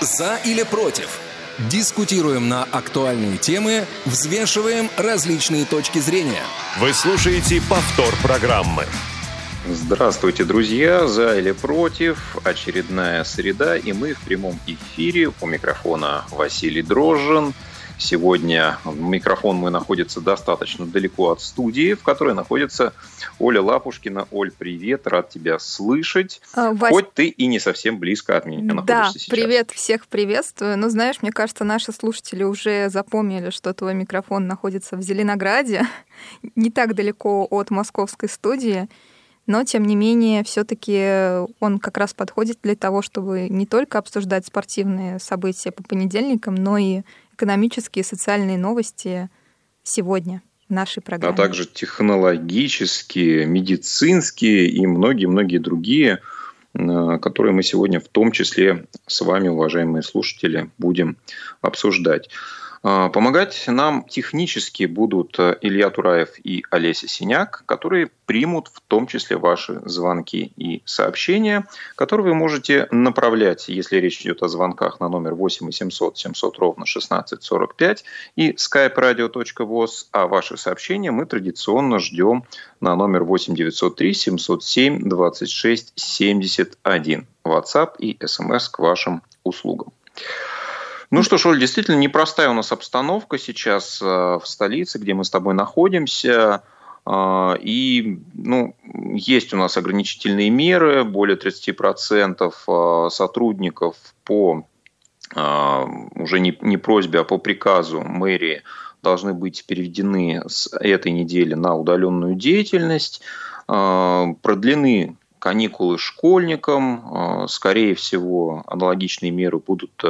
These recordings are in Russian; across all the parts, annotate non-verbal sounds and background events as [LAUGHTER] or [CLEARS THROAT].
За или против? Дискутируем на актуальные темы, взвешиваем различные точки зрения. Вы слушаете повтор программы. Здравствуйте, друзья! За или против? Очередная среда, и мы в прямом эфире. У микрофона Василий Дрожжин – Сегодня микрофон мой находится достаточно далеко от студии, в которой находится Оля Лапушкина. Оль, привет, рад тебя слышать. А, Вась... Хоть ты и не совсем близко от меня находишься да, сейчас. привет, всех приветствую. Ну, знаешь, мне кажется, наши слушатели уже запомнили, что твой микрофон находится в Зеленограде, [LAUGHS] не так далеко от московской студии. Но, тем не менее, все-таки он как раз подходит для того, чтобы не только обсуждать спортивные события по понедельникам, но и экономические и социальные новости сегодня в нашей программе. А также технологические, медицинские и многие-многие другие, э, которые мы сегодня в том числе с вами, уважаемые слушатели, будем обсуждать. А, помогать нам технически будут э, Илья Тураев и Олеся Синяк, которые примут в том числе ваши звонки и сообщения, которые вы можете направлять, если речь идет о звонках на номер 8 800 700 ровно 1645 и skype-radio.voz, а ваши сообщения мы традиционно ждем на номер 8 903 707 26 71. WhatsApp и SMS к вашим услугам. Ну что ж, Оль, действительно непростая у нас обстановка сейчас э, в столице, где мы с тобой находимся. Э, и ну, есть у нас ограничительные меры, более 30% э, сотрудников по уже не, не просьбе, а по приказу мэрии должны быть переведены с этой недели на удаленную деятельность. Продлены каникулы школьникам. Скорее всего, аналогичные меры будут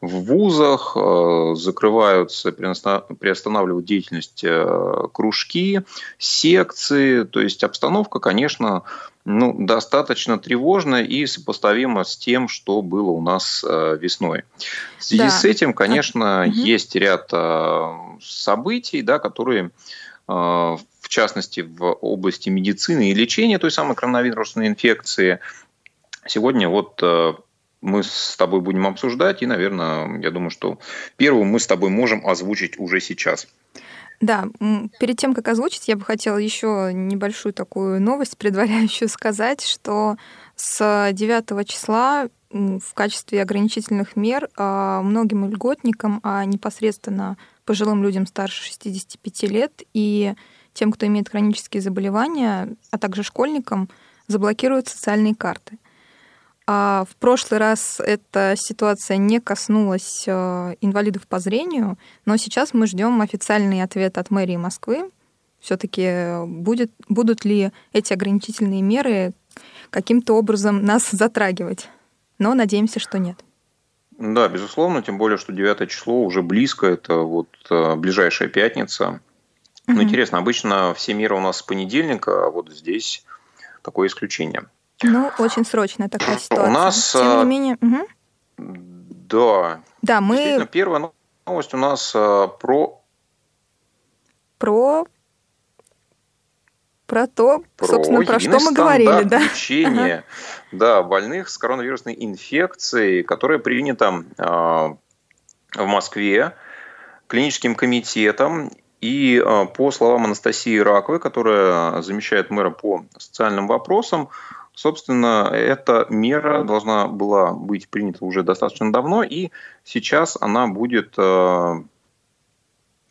в вузах, э, закрываются, приостанавливают деятельность э, кружки, секции. То есть обстановка, конечно, ну, достаточно тревожная и сопоставима с тем, что было у нас э, весной. В связи да. с этим, конечно, угу. есть ряд событий, да, которые в частности в области медицины и лечения той самой коронавирусной инфекции. Сегодня вот мы с тобой будем обсуждать, и, наверное, я думаю, что первую мы с тобой можем озвучить уже сейчас. Да, перед тем, как озвучить, я бы хотела еще небольшую такую новость предваряющую сказать, что с 9 числа в качестве ограничительных мер а, многим льготникам, а непосредственно пожилым людям старше 65 лет и тем, кто имеет хронические заболевания, а также школьникам, заблокируют социальные карты. А в прошлый раз эта ситуация не коснулась э, инвалидов по зрению, но сейчас мы ждем официальный ответ от мэрии Москвы. Все-таки будет, будут ли эти ограничительные меры каким-то образом нас [LAUGHS] затрагивать. Но надеемся, что нет. Да, безусловно, тем более, что 9 число уже близко, это вот э, ближайшая пятница. Но интересно, обычно все меры у нас с понедельника, а вот здесь такое исключение. Ну, очень срочная такая ситуация. У нас... Тем не а, менее... Угу. Да. Да, мы... Первая новость у нас а, про... Про... Про то, про собственно, про что мы говорили, да? лечения да, больных с коронавирусной инфекцией, которая принята э, в Москве клиническим комитетом. И э, по словам Анастасии Раковой, которая замещает мэра по социальным вопросам, Собственно, эта мера должна была быть принята уже достаточно давно, и сейчас она будет э,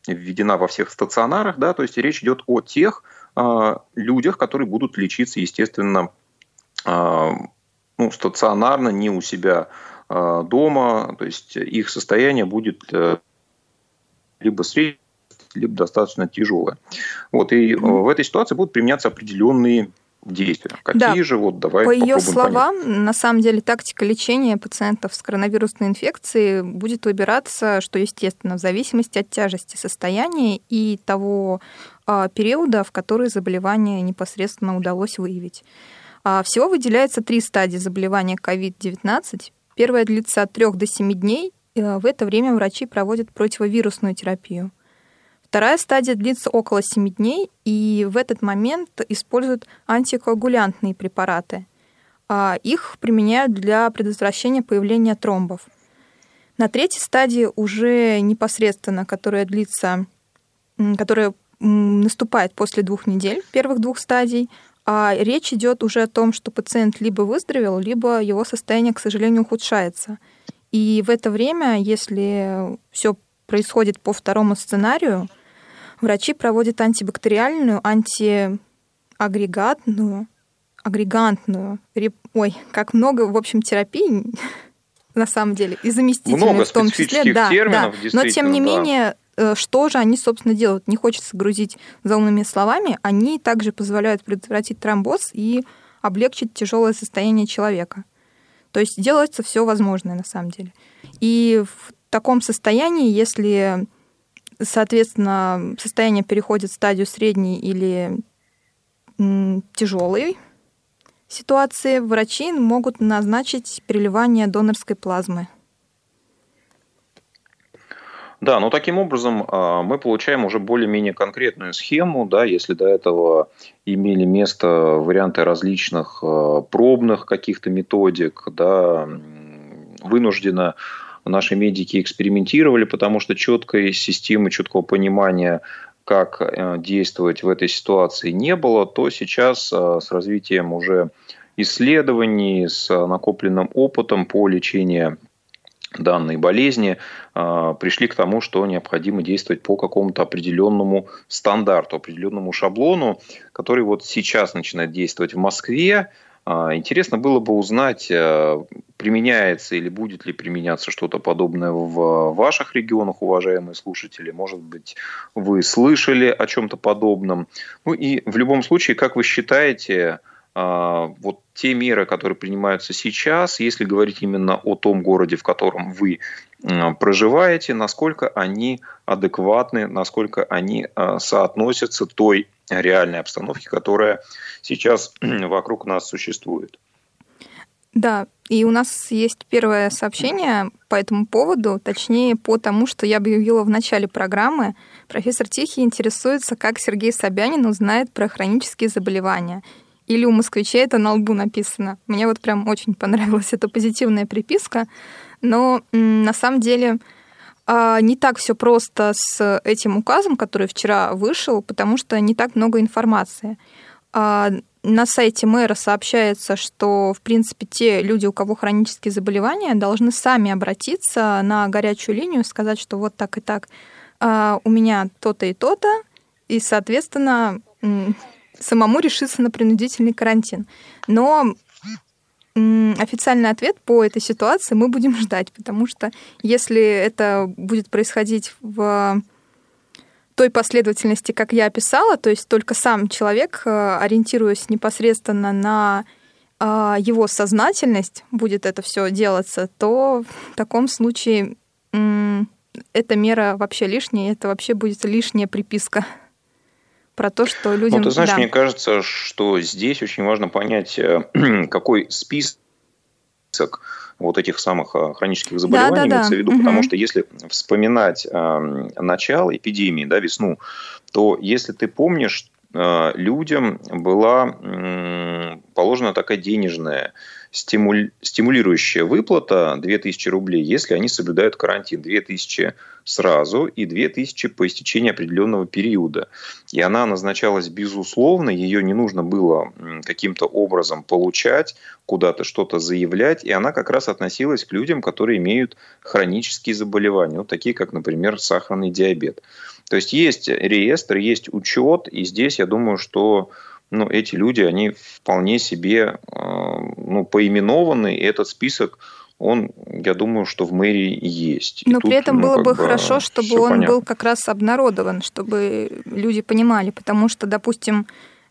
введена во всех стационарах, да, то есть речь идет о тех э, людях, которые будут лечиться, естественно, э, ну, стационарно, не у себя дома, то есть их состояние будет либо среднее, либо достаточно тяжелое. Вот, и в этой ситуации будут применяться определенные действия. Какие да. же вот давай По ее словам, понять. на самом деле тактика лечения пациентов с коронавирусной инфекцией будет выбираться, что естественно, в зависимости от тяжести состояния и того э, периода, в который заболевание непосредственно удалось выявить. А, всего выделяется три стадии заболевания COVID-19. Первая длится от 3 до 7 дней. В это время врачи проводят противовирусную терапию. Вторая стадия длится около 7 дней, и в этот момент используют антикоагулянтные препараты. А, их применяют для предотвращения появления тромбов. На третьей стадии уже непосредственно, которая длится, которая наступает после двух недель, первых двух стадий, а речь идет уже о том, что пациент либо выздоровел, либо его состояние, к сожалению, ухудшается. И в это время, если все происходит по второму сценарию, врачи проводят антибактериальную, антиагрегатную, агрегантную, ой, как много, в общем, терапий [LAUGHS] на самом деле, и заместительные много в том числе. Да, да. Но тем не да. менее, э, что же они, собственно, делают? Не хочется грузить заумными словами. Они также позволяют предотвратить тромбоз и облегчить тяжелое состояние человека. То есть делается все возможное на самом деле. И в таком состоянии, если, соответственно, состояние переходит в стадию средней или тяжелой ситуации, врачи могут назначить переливание донорской плазмы. Да, но таким образом а, мы получаем уже более-менее конкретную схему, да, если до этого имели место варианты различных а, пробных каких-то методик, да, вынужденно наши медики экспериментировали, потому что четкой системы, четкого понимания, как э, действовать в этой ситуации не было, то сейчас а, с развитием уже исследований, с накопленным опытом по лечению данной болезни пришли к тому, что необходимо действовать по какому-то определенному стандарту, определенному шаблону, который вот сейчас начинает действовать в Москве. А, интересно было бы узнать, а, применяется или будет ли применяться что-то подобное в ваших регионах, уважаемые слушатели. Может быть, вы слышали о чем-то подобном. Ну и в любом случае, как вы считаете, а, вот те меры, которые принимаются сейчас, если говорить именно о том городе, в котором вы проживаете, насколько они адекватны, насколько они а, соотносятся той реальной обстановке, которая сейчас вокруг нас существует. Да, и у нас есть первое сообщение по этому поводу, точнее по тому, что я объявила в начале программы. Профессор Тихий интересуется, как Сергей Собянин узнает про хронические заболевания или у москвичей это на лбу написано. Мне вот прям очень понравилась эта позитивная приписка, но на самом деле не так все просто с этим указом, который вчера вышел, потому что не так много информации. А, на сайте мэра сообщается, что, в принципе, те люди, у кого хронические заболевания, должны сами обратиться на горячую линию, сказать, что вот так и так а, у меня то-то и то-то, и, соответственно, самому решиться на принудительный карантин. Но официальный ответ по этой ситуации мы будем [LAUGHS] ждать, потому что если это будет происходить в той последовательности, как я описала, то есть только сам человек, э, ориентируясь непосредственно на э, его сознательность, будет это все делаться, то в таком случае эта мера вообще лишняя, это вообще будет лишняя приписка про то, что людям... Ну, ты знаешь, да. мне кажется, что здесь очень важно понять, э, [CLEARS THROAT] какой список вот этих самых э, хронических заболеваний да, да, имеется да. в виду, угу. потому что если вспоминать э, начало эпидемии, да, весну, то если ты помнишь, людям была э, положена такая денежная стимулирующая выплата 2000 рублей, если они соблюдают карантин. 2000 сразу и 2000 по истечении определенного периода. И она назначалась безусловно, ее не нужно было каким-то образом получать, куда-то что-то заявлять, и она как раз относилась к людям, которые имеют хронические заболевания, вот такие как, например, сахарный диабет. То есть есть реестр, есть учет, и здесь я думаю, что ну, эти люди, они вполне себе э, ну, поименованы, и этот список он, я думаю, что в мэрии есть. Но и при тут, этом ну, было бы хорошо, чтобы он понятно. был как раз обнародован, чтобы люди понимали, потому что, допустим,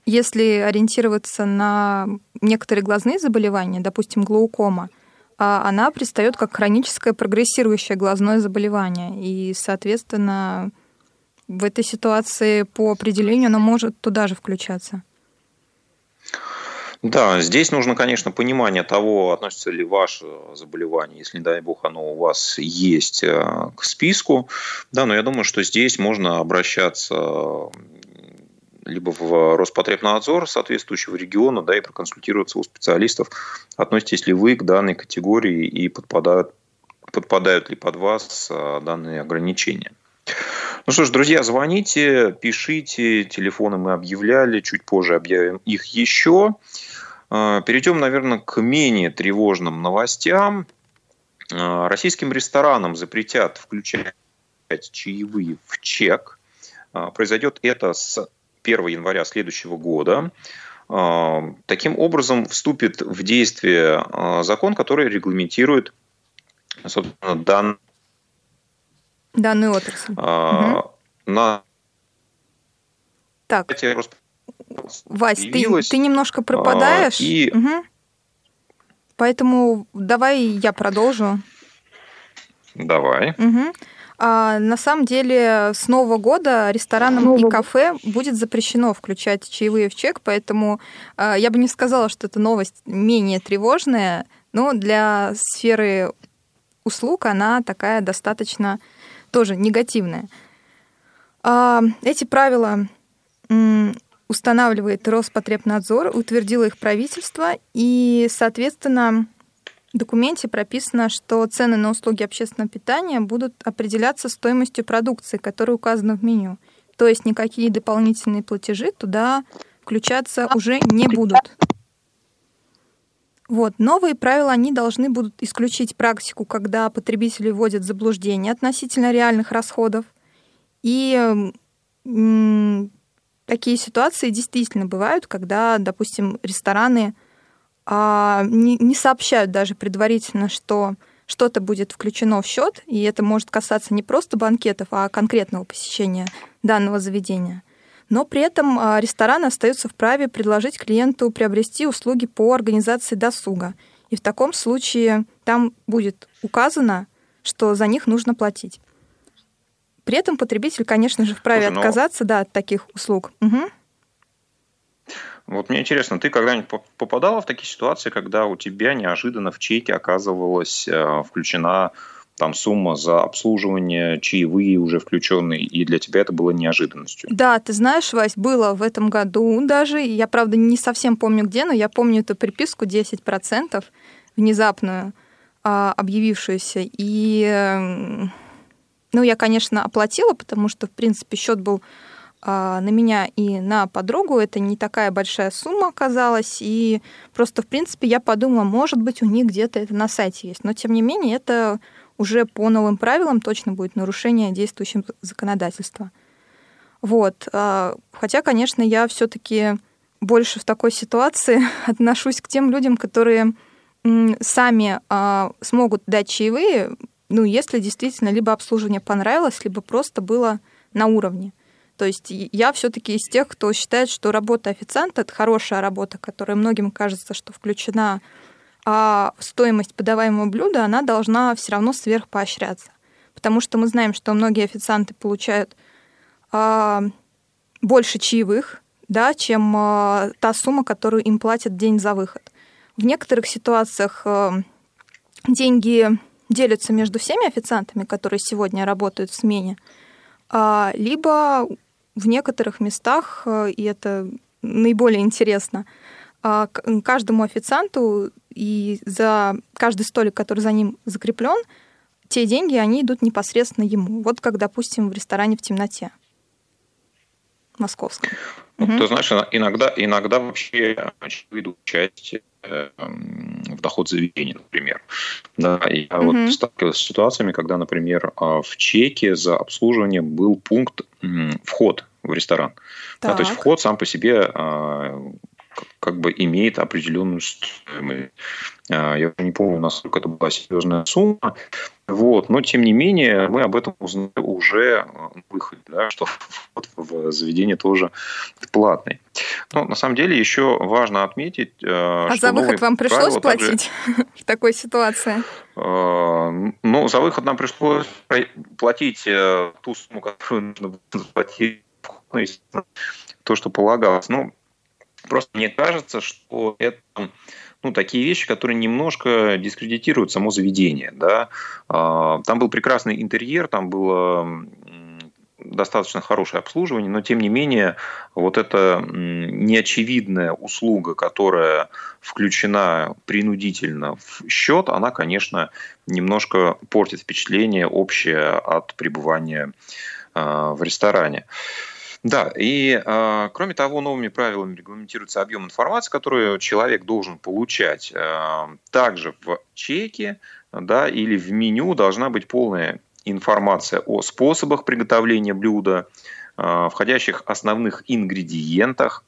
если ориентироваться на некоторые глазные заболевания, допустим, глаукома, а она предстает как хроническое прогрессирующее глазное заболевание. И, соответственно, в этой ситуации по определению оно может туда же включаться. Да, здесь нужно, конечно, понимание того, относится ли ваше заболевание, если, не дай бог, оно у вас есть э, к списку. Да, но я думаю, что здесь можно обращаться либо в Роспотребнадзор соответствующего региона, да, и проконсультироваться у специалистов, относитесь ли вы к данной категории и подпадают подпадают ли под вас данные ограничения. Ну что ж, друзья, звоните, пишите, телефоны мы объявляли, чуть позже объявим их еще. Перейдем, наверное, к менее тревожным новостям. Российским ресторанам запретят включать чаевые в чек. Произойдет это с 1 января следующего года. Таким образом, вступит в действие закон, который регламентирует собственно, дан... данную отрасль. А, угу. На... Так. Вась, ты, ты немножко пропадаешь. А, и... угу. Поэтому давай я продолжу. Давай. Угу. А, на самом деле с Нового года ресторанам Нового... и кафе будет запрещено включать чаевые в чек, поэтому а, я бы не сказала, что эта новость менее тревожная, но для сферы услуг, она такая достаточно тоже негативная. А, эти правила устанавливает Роспотребнадзор, утвердило их правительство, и, соответственно, в документе прописано, что цены на услуги общественного питания будут определяться стоимостью продукции, которая указана в меню. То есть никакие дополнительные платежи туда включаться уже не будут. Вот. Новые правила, они должны будут исключить практику, когда потребители вводят заблуждение относительно реальных расходов. И м- такие ситуации действительно бывают, когда, допустим, рестораны а, не, не сообщают даже предварительно, что что-то будет включено в счет, и это может касаться не просто банкетов, а конкретного посещения данного заведения – но при этом а, ресторан остается вправе предложить клиенту приобрести услуги по организации досуга. И в таком случае там будет указано, что за них нужно платить. При этом потребитель, конечно же, вправе Слушай, ну отказаться да, от таких услуг. Угу. Вот мне интересно, ты когда-нибудь попадала в такие ситуации, когда у тебя неожиданно в чеке оказывалась э, включена там сумма за обслуживание, чаевые уже включенные, и для тебя это было неожиданностью. Да, ты знаешь, Вась, было в этом году даже, я, правда, не совсем помню где, но я помню эту приписку 10% внезапную, а, объявившуюся, и, ну, я, конечно, оплатила, потому что, в принципе, счет был а, на меня и на подругу. Это не такая большая сумма оказалась. И просто, в принципе, я подумала, может быть, у них где-то это на сайте есть. Но, тем не менее, это уже по новым правилам точно будет нарушение действующего законодательства. Вот. А, хотя, конечно, я все-таки больше в такой ситуации [LAUGHS] отношусь к тем людям, которые сами а, смогут дать чаевые, ну, если действительно либо обслуживание понравилось, либо просто было на уровне. То есть я все-таки из тех, кто считает, что работа официанта это хорошая работа, которая многим кажется, что включена а стоимость подаваемого блюда, она должна все равно сверхпоощряться. Потому что мы знаем, что многие официанты получают а, больше чаевых, да, чем а, та сумма, которую им платят день за выход. В некоторых ситуациях а, деньги делятся между всеми официантами, которые сегодня работают в смене, а, либо в некоторых местах, а, и это наиболее интересно, а, каждому официанту и за каждый столик, который за ним закреплен, те деньги, они идут непосредственно ему. Вот как, допустим, в ресторане в темноте московском. Ну, угу. Ты знаешь, иногда, иногда вообще идут часть э, в доход заведения, например. Да, я угу. вот сталкивался с ситуациями, когда, например, а, в чеке за обслуживание был пункт вход в ресторан. Да, то есть вход сам по себе а, как бы имеет определенную стоимость. А, я не помню, насколько это была серьезная сумма. Вот. Но, тем не менее, мы об этом узнали уже на выходе, да, что вход в заведение тоже платный. Но на самом деле еще важно отметить, а что за выход вам пришлось платить также... [LAUGHS] в такой ситуации? А, ну, за выход нам пришлось платить э, ту сумму, которую нужно платить, ну, то, что полагалось. Ну, Просто мне кажется, что это ну, такие вещи, которые немножко дискредитируют само заведение. Да? А, там был прекрасный интерьер, там было достаточно хорошее обслуживание, но тем не менее вот эта неочевидная услуга, которая включена принудительно в счет, она, конечно, немножко портит впечатление общее от пребывания в ресторане. Да, и э, кроме того, новыми правилами регламентируется объем информации, которую человек должен получать. Э, также в чеке да, или в меню должна быть полная информация о способах приготовления блюда, э, входящих основных ингредиентах,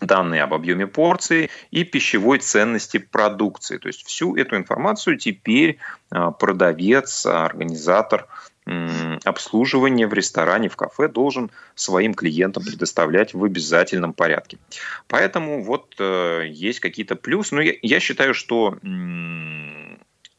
данные об объеме порции и пищевой ценности продукции. То есть всю эту информацию теперь продавец, организатор обслуживание в ресторане, в кафе должен своим клиентам предоставлять в обязательном порядке. Поэтому вот э, есть какие-то плюсы. Но я, я считаю, что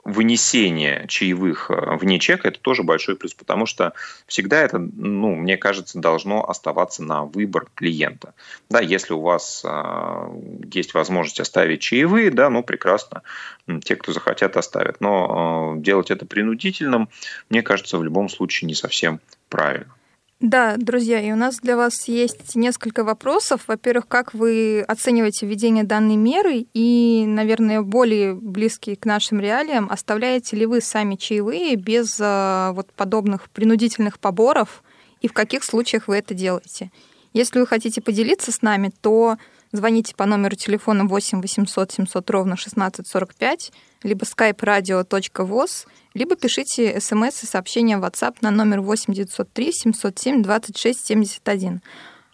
вынесение чаевых э, вне чека – это тоже большой плюс, потому что всегда это, ну, мне кажется, должно оставаться на выбор клиента. Да, если у вас э, есть возможность оставить чаевые, да, ну, прекрасно, те, кто захотят, оставят. Но э, делать это принудительным, мне кажется, в любом случае не совсем правильно. Да, друзья, и у нас для вас есть несколько вопросов. Во-первых, как вы оцениваете введение данной меры и, наверное, более близкие к нашим реалиям, оставляете ли вы сами чаевые без а, вот подобных принудительных поборов и в каких случаях вы это делаете? Если вы хотите поделиться с нами, то звоните по номеру телефона 8 800 700 ровно 1645, либо skype radio.voz – либо пишите смс и сообщения в WhatsApp на номер 8903 707 26 71.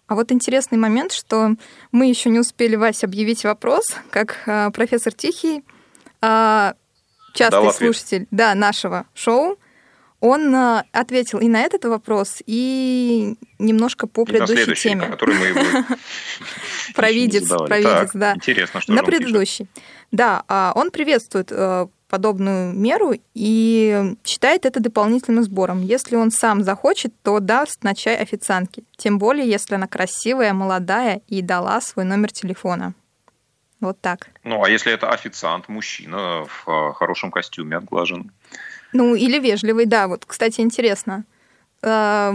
А вот интересный момент, что мы еще не успели, Вась, объявить вопрос, как э, профессор Тихий, э, частый слушатель да, нашего шоу, он э, ответил и на этот вопрос, и немножко по предыдущей теме. мы [LAUGHS] Провидец, провидец, да. Интересно, что На предыдущий. Да, а он приветствует э, подобную меру и считает это дополнительным сбором. Если он сам захочет, то даст на чай официантке. Тем более, если она красивая, молодая и дала свой номер телефона. Вот так. Ну, а если это официант, мужчина в э, хорошем костюме отглажен? Ну, или вежливый, да. Вот, кстати, интересно. Э,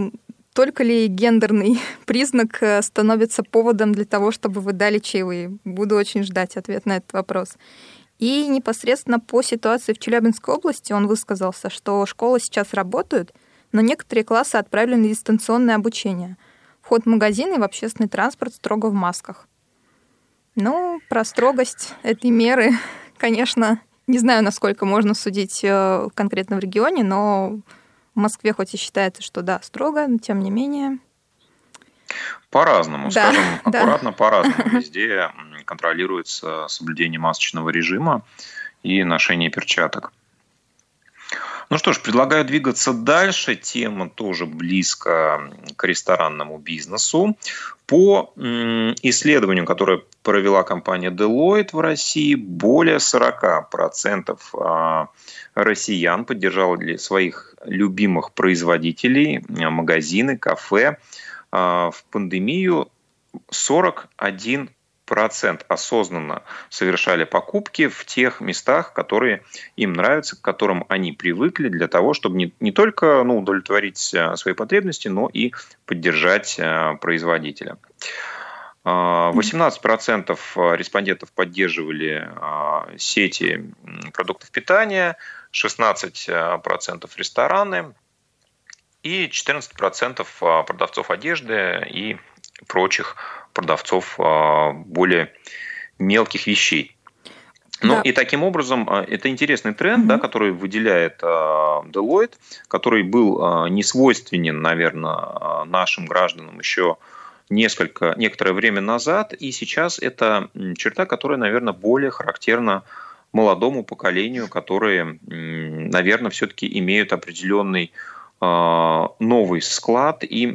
только ли гендерный [LAUGHS] признак э, становится поводом для того, чтобы вы дали чаевые? Буду очень ждать ответ на этот вопрос. И непосредственно по ситуации в Челябинской области он высказался, что школы сейчас работают, но некоторые классы отправили на дистанционное обучение. Вход в магазины и в общественный транспорт строго в масках. Ну, про строгость этой меры, [LAUGHS] конечно, не знаю, насколько можно судить э, конкретно в регионе, но в Москве хоть и считается, что да, строго, но тем не менее. По-разному, да, скажем, [LAUGHS] аккуратно да. по-разному. Везде контролируется соблюдение масочного режима и ношение перчаток. Ну что ж, предлагаю двигаться дальше. Тема тоже близко к ресторанному бизнесу. По исследованию, которое провела компания Deloitte в России, более 40% а, россиян поддержали своих любимых производителей, магазины, кафе а, в пандемию 41 процент осознанно совершали покупки в тех местах, которые им нравятся, к которым они привыкли, для того, чтобы не, не только ну, удовлетворить а, свои потребности, но и поддержать а, производителя. 18% респондентов поддерживали сети продуктов питания, 16% рестораны, и 14% а, продавцов одежды и прочих продавцов а, более мелких вещей. Ну да. и таким образом а, это интересный тренд, mm-hmm. да, который выделяет Deloitte, который был не свойственен, наверное, нашим гражданам еще несколько, некоторое время назад, и сейчас это черта, которая, наверное, более характерна молодому поколению, которые, наверное, все-таки имеют определенный новый склад и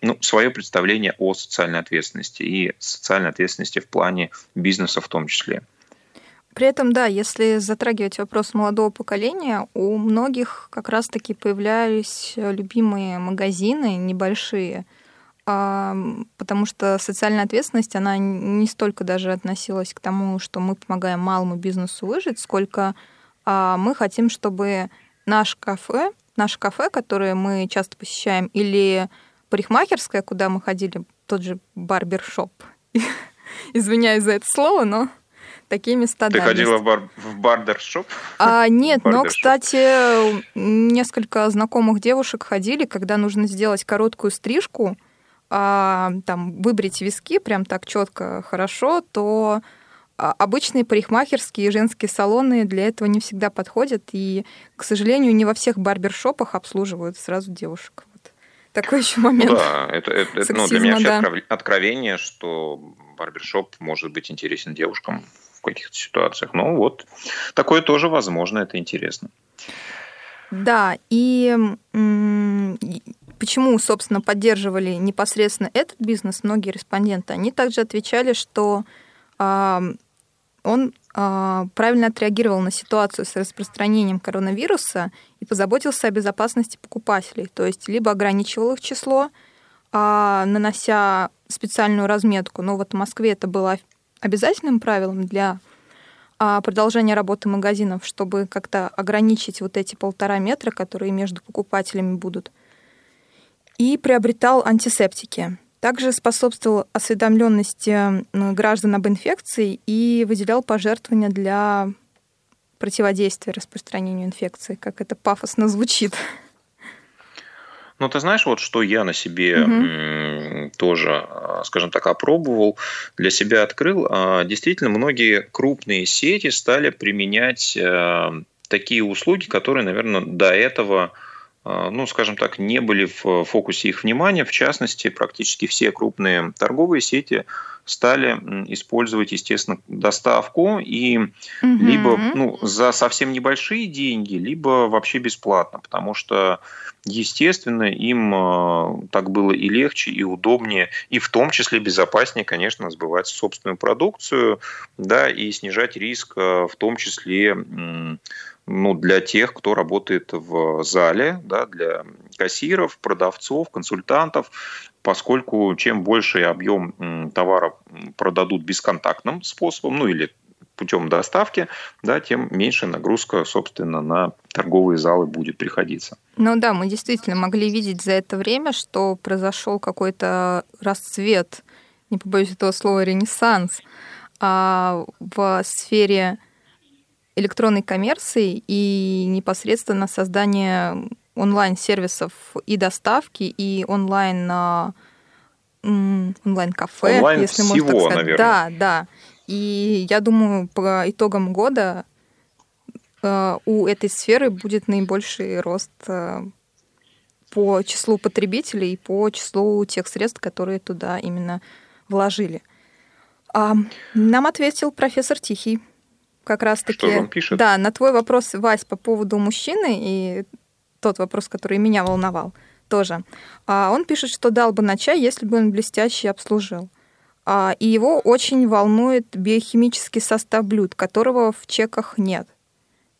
ну, свое представление о социальной ответственности и социальной ответственности в плане бизнеса в том числе. При этом, да, если затрагивать вопрос молодого поколения, у многих как раз-таки появлялись любимые магазины небольшие, а, потому что социальная ответственность, она не столько даже относилась к тому, что мы помогаем малому бизнесу выжить, сколько а, мы хотим, чтобы наш кафе наше кафе, которое мы часто посещаем, или парикмахерская, куда мы ходили, тот же барбершоп. [LAUGHS] Извиняюсь за это слово, но такие места. Ты да, ходила есть. в, бар, в барбершоп? А, нет, но, кстати, несколько знакомых девушек ходили, когда нужно сделать короткую стрижку, а, там выбрить виски прям так четко, хорошо, то обычные парикмахерские и женские салоны для этого не всегда подходят, и, к сожалению, не во всех барбершопах обслуживают сразу девушек. Вот. Такой еще момент. Да, это, это Сексизма, ну, для меня да. вообще откровение, что барбершоп может быть интересен девушкам в каких-то ситуациях. Ну вот, такое тоже возможно, это интересно. Да, и почему, собственно, поддерживали непосредственно этот бизнес многие респонденты? Они также отвечали, что он а, правильно отреагировал на ситуацию с распространением коронавируса и позаботился о безопасности покупателей. То есть либо ограничивал их число, а, нанося специальную разметку. Но вот в Москве это было обязательным правилом для а, продолжения работы магазинов, чтобы как-то ограничить вот эти полтора метра, которые между покупателями будут. И приобретал антисептики. Также способствовал осведомленности граждан об инфекции и выделял пожертвования для противодействия распространению инфекции, как это пафосно звучит. Ну, ты знаешь, вот что я на себе угу. тоже, а, скажем так, опробовал, для себя открыл. А, действительно, многие крупные сети стали применять э, такие услуги, которые, наверное, до этого ну, скажем так, не были в фокусе их внимания. В частности, практически все крупные торговые сети стали использовать, естественно, доставку и угу. либо ну, за совсем небольшие деньги, либо вообще бесплатно, потому что, естественно, им а, так было и легче, и удобнее, и в том числе безопаснее, конечно, сбывать собственную продукцию, да, и снижать риск, в том числе ну, для тех, кто работает в зале, да, для кассиров, продавцов, консультантов, поскольку чем больше объем товара продадут бесконтактным способом, ну или путем доставки, да, тем меньше нагрузка, собственно, на торговые залы будет приходиться. Ну да, мы действительно могли видеть за это время, что произошел какой-то расцвет, не побоюсь этого слова, ренессанс а в сфере электронной коммерции и непосредственно создание онлайн-сервисов и доставки, и онлайн онлайн-кафе, онлайн если всего, можно так сказать. Наверное. Да, да. И я думаю, по итогам года э, у этой сферы будет наибольший рост э, по числу потребителей и по числу тех средств, которые туда именно вложили. А, нам ответил профессор Тихий как раз-таки... Что он пишет? Да, на твой вопрос, Вась, по поводу мужчины и тот вопрос, который меня волновал тоже. А он пишет, что дал бы на чай, если бы он блестяще обслужил. А, и его очень волнует биохимический состав блюд, которого в чеках нет.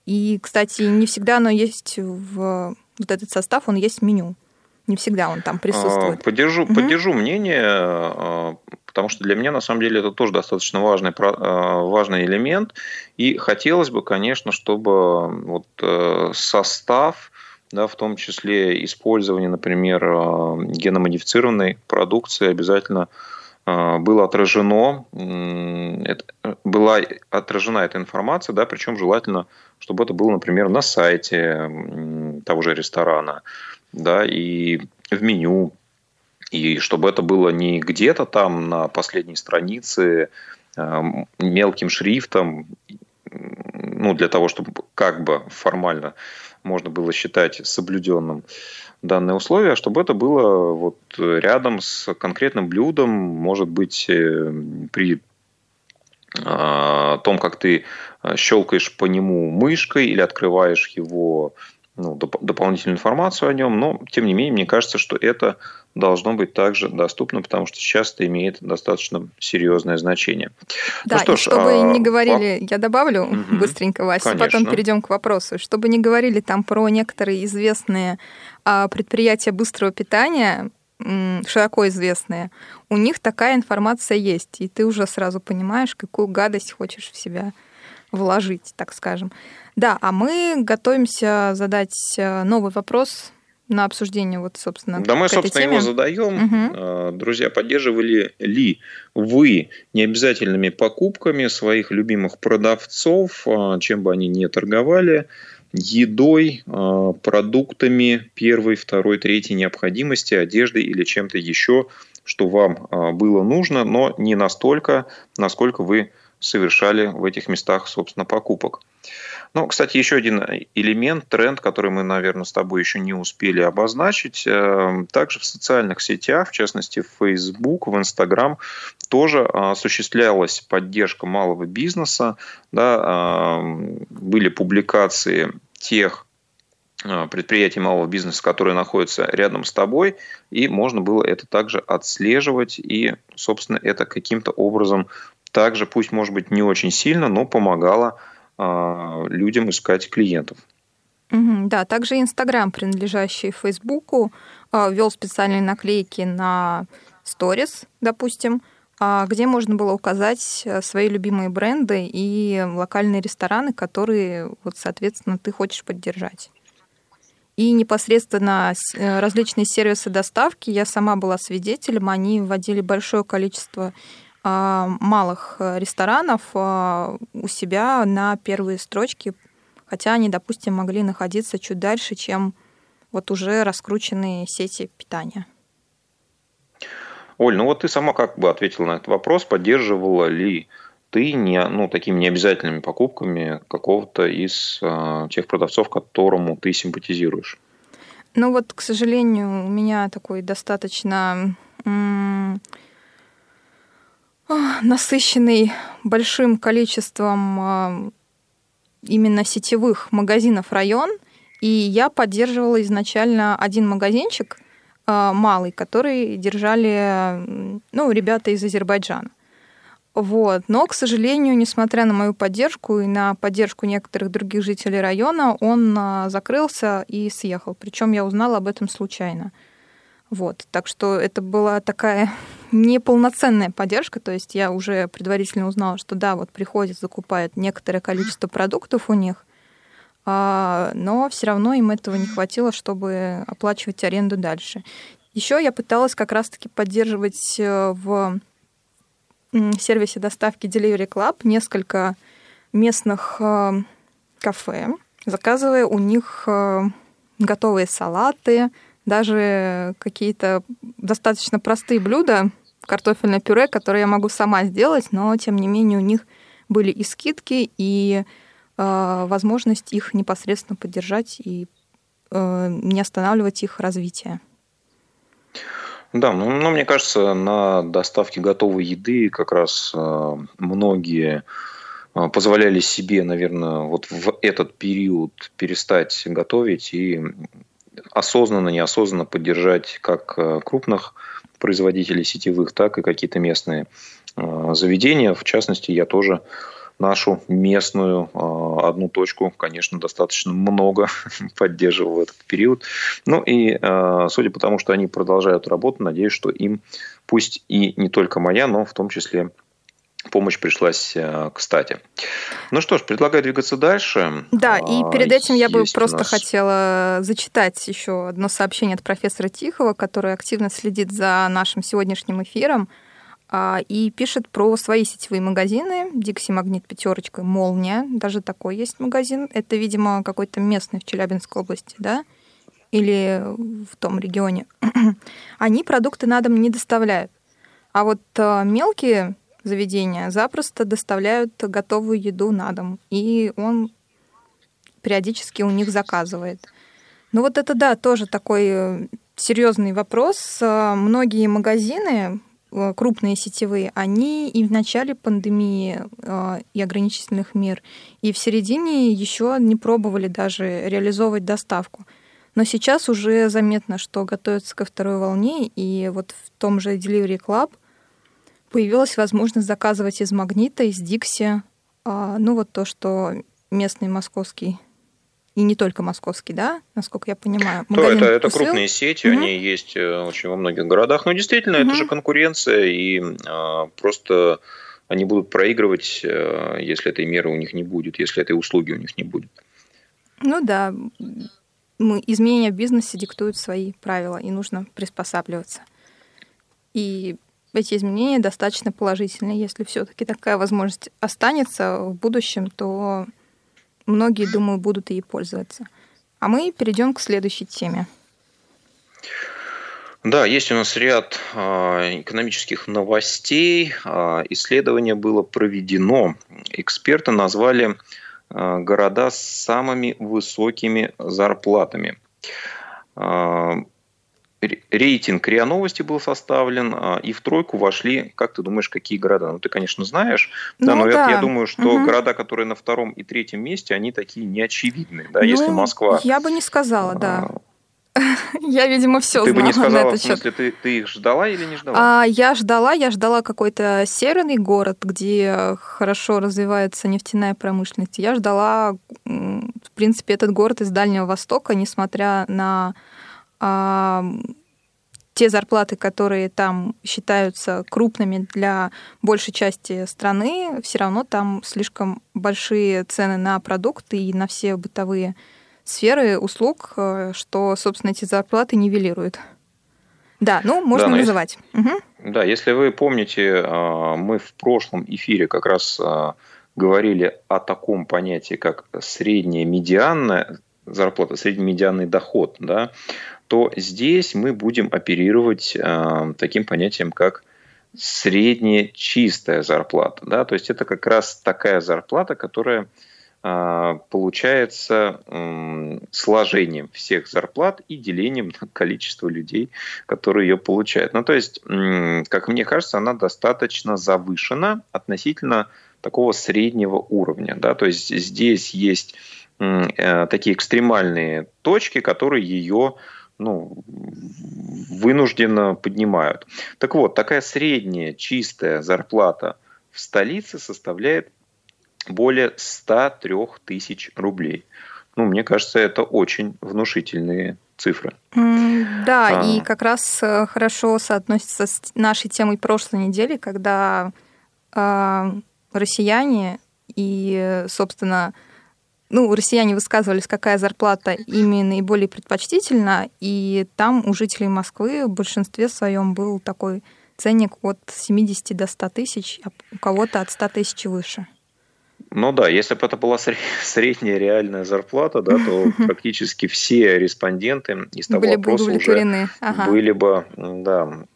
И, кстати, не всегда оно есть в... Вот этот состав, он есть в меню. Не всегда он там присутствует. Поддержу, угу. поддержу мнение, а, потому что для меня, на самом деле, это тоже достаточно важный, а, важный элемент. И хотелось бы, конечно, чтобы вот э, состав, да, в том числе использование, например, а, геномодифицированной продукции обязательно было отражено, была отражена эта информация, да, причем желательно, чтобы это было, например, на сайте того же ресторана, да, и в меню, и чтобы это было не где-то там на последней странице э, мелким шрифтом, ну, для того, чтобы как бы формально можно было считать соблюденным данное условие, чтобы это было вот рядом с конкретным блюдом, может быть, э, при э, том, как ты щелкаешь по нему мышкой или открываешь его ну, доп- дополнительную информацию о нем, но тем не менее, мне кажется, что это должно быть также доступно, потому что сейчас это имеет достаточно серьезное значение. Да, ну, что и ж, чтобы а... не говорили, я добавлю угу, быстренько, Вася, конечно. потом перейдем к вопросу, чтобы не говорили там про некоторые известные а, предприятия быстрого питания, широко известные, у них такая информация есть, и ты уже сразу понимаешь, какую гадость хочешь в себя вложить, так скажем. Да, а мы готовимся задать э, новый вопрос на обсуждение вот, собственно, Да, мы, собственно, теме. его задаем. Угу. Друзья, поддерживали ли вы необязательными покупками своих любимых продавцов, а, чем бы они ни торговали, едой, продуктами первой, второй, третьей необходимости, одеждой или чем-то еще, что вам было нужно, но не настолько, насколько вы совершали в этих местах, собственно, покупок. Ну, кстати, еще один элемент, тренд, который мы, наверное, с тобой еще не успели обозначить. Э, также в социальных сетях, в частности, в Facebook, в Instagram, тоже осуществлялась поддержка малого бизнеса. Да, э, были публикации тех э, предприятий малого бизнеса, которые находятся рядом с тобой, и можно было это также отслеживать, и, собственно, это каким-то образом также, пусть, может быть, не очень сильно, но помогало а, людям искать клиентов. да, также Инстаграм, принадлежащий Фейсбуку, а, ввел специальные наклейки на сторис, допустим, а, где можно было указать э, свои любимые бренды и локальные рестораны, которые, вот, соответственно, ты хочешь поддержать. И непосредственно э, различные сервисы доставки, я сама была свидетелем, они вводили большое количество а, малых э, ресторанов а, у себя на первые строчки, хотя они, допустим, могли находиться чуть дальше, чем вот уже раскрученные сети питания. Оль, ну вот ты сама как бы ответила на этот вопрос, поддерживала ли ты не, ну, такими необязательными покупками какого-то из э, тех продавцов, которому ты симпатизируешь? Ну вот, к сожалению, у меня такой достаточно насыщенный большим количеством а, именно сетевых магазинов район, и я поддерживала изначально один магазинчик а, малый, который держали ну, ребята из Азербайджана. Вот. Но, к сожалению, несмотря на мою поддержку и на поддержку некоторых других жителей района, он а, закрылся и съехал. Причем я узнала об этом случайно. Вот. Так что это была такая [LAUGHS] неполноценная поддержка, то есть я уже предварительно узнала, что да, вот приходит, закупает некоторое количество продуктов у них, а, но все равно им этого не хватило, чтобы оплачивать аренду дальше. Еще я пыталась как раз-таки поддерживать э, в сервисе доставки Delivery Club несколько местных э, кафе, заказывая у них э, готовые салаты, даже какие-то достаточно простые блюда, картофельное пюре, которые я могу сама сделать, но тем не менее у них были и скидки, и э, возможность их непосредственно поддержать и э, не останавливать их развитие. Да, ну, ну мне кажется, на доставке готовой еды как раз э, многие э, позволяли себе, наверное, вот в этот период перестать готовить и осознанно, неосознанно поддержать как э, крупных производителей сетевых, так и какие-то местные э, заведения. В частности, я тоже нашу местную э, одну точку, конечно, достаточно много [LAUGHS] поддерживал в этот период. Ну и судя по тому, что они продолжают работу, надеюсь, что им пусть и не только моя, но в том числе помощь пришлась э, кстати. Ну что ж, предлагаю двигаться дальше. Да, и а, перед этим я бы просто нас... хотела зачитать еще одно сообщение от профессора Тихова, который активно следит за нашим сегодняшним эфиром а, и пишет про свои сетевые магазины. Дикси Магнит Пятерочка, Молния, даже такой есть магазин. Это, видимо, какой-то местный в Челябинской области, да? Или в том регионе. [CLEARS THROAT] Они продукты на дом не доставляют. А вот э, мелкие заведения запросто доставляют готовую еду на дом, и он периодически у них заказывает. Ну вот это, да, тоже такой э, серьезный вопрос. Э, многие магазины, крупные сетевые, они и в начале пандемии и ограничительных мер, и в середине еще не пробовали даже реализовывать доставку. Но сейчас уже заметно, что готовятся ко второй волне, и вот в том же Delivery Club – появилась возможность заказывать из Магнита, из Дикси. А, ну вот то, что местный московский и не только московский, да, насколько я понимаю. То, это, это крупные сети, угу. они есть э, очень во многих городах. Но действительно, угу. это же конкуренция, и а, просто они будут проигрывать, а, если этой меры у них не будет, если этой услуги у них не будет. Ну да. изменения в бизнесе диктуют свои правила, и нужно приспосабливаться. И эти изменения достаточно положительные. Если все-таки такая возможность останется в будущем, то многие, думаю, будут ей пользоваться. А мы перейдем к следующей теме. Да, есть у нас ряд э, экономических новостей. Э, исследование было проведено. Эксперты назвали э, города с самыми высокими зарплатами рейтинг РИА Новости был составлен, а, и в тройку вошли, как ты думаешь, какие города? Ну, ты, конечно, знаешь, ну, да, но да. Я, я думаю, что угу. города, которые на втором и третьем месте, они такие неочевидные, да, ну, если Москва... Я бы не сказала, да. А, [LAUGHS] я, видимо, все Ты бы не сказала, в смысле, ты, ты их ждала или не ждала? А, я ждала, я ждала какой-то северный город, где хорошо развивается нефтяная промышленность. Я ждала, в принципе, этот город из Дальнего Востока, несмотря на а, те зарплаты, которые там считаются крупными для большей части страны, все равно там слишком большие цены на продукты и на все бытовые сферы услуг, э, что, собственно, эти зарплаты нивелируют. Да, ну, можно да, называть. Если, угу. Да, если вы помните, а, мы в прошлом эфире как раз а, говорили о таком понятии, как средняя медианная зарплата, средний медианный доход, да, то здесь мы будем оперировать э, таким понятием, как средняя чистая зарплата. Да? То есть это как раз такая зарплата, которая э, получается э, сложением всех зарплат и делением на количество людей, которые ее получают. Ну, то есть, э, как мне кажется, она достаточно завышена относительно такого среднего уровня. Да? То есть здесь есть э, такие экстремальные точки, которые ее ну, вынужденно поднимают. Так вот, такая средняя чистая зарплата в столице составляет более 103 тысяч рублей. Ну, мне кажется, это очень внушительные цифры. да, а... и как раз э, хорошо соотносится с нашей темой прошлой недели, когда э, россияне и, собственно, ну, россияне высказывались, какая зарплата ими наиболее предпочтительна, и там у жителей Москвы в большинстве своем был такой ценник от 70 до 100 тысяч, а у кого-то от 100 тысяч выше. Ну да, если бы это была [LAUGHS] средняя реальная зарплата, да, то [LAUGHS] практически все респонденты из того были вопроса уже ага. были бы да,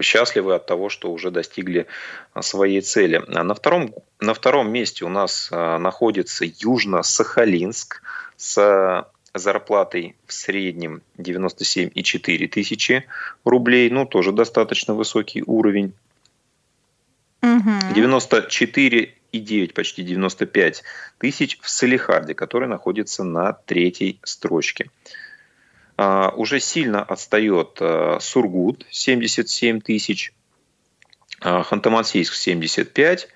счастливы от того, что уже достигли э, своей цели. А на втором, на втором месте у нас э, находится Южно-Сахалинск с зарплатой в среднем 97,4 тысячи рублей, ну тоже достаточно высокий уровень. Угу. 94,9, почти 95 тысяч в Салихарде, который находится на третьей строчке. А, уже сильно отстает а, Сургут 77 тысяч, а, Ханты-Мансийск 75,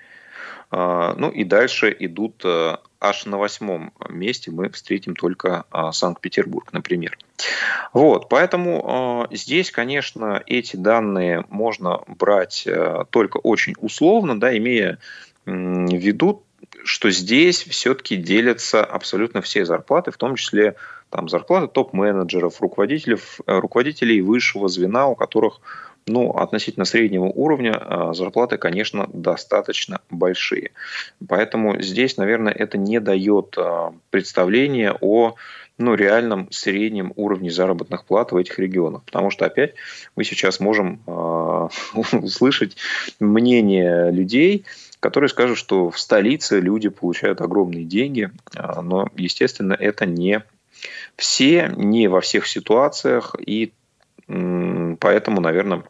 ну и дальше идут аж на восьмом месте мы встретим только Санкт-Петербург, например. Вот, поэтому здесь, конечно, эти данные можно брать только очень условно, да, имея в виду, что здесь все-таки делятся абсолютно все зарплаты, в том числе там зарплаты топ-менеджеров, руководителей, э, руководителей высшего звена, у которых ну, относительно среднего уровня э, зарплаты, конечно, достаточно большие. Поэтому здесь, наверное, это не дает э, представления о ну, реальном среднем уровне заработных плат в этих регионах. Потому что опять мы сейчас можем [LAUGHS] услышать мнение людей, которые скажут, что в столице люди получают огромные деньги, но, естественно, это не все, не во всех ситуациях, и поэтому, наверное,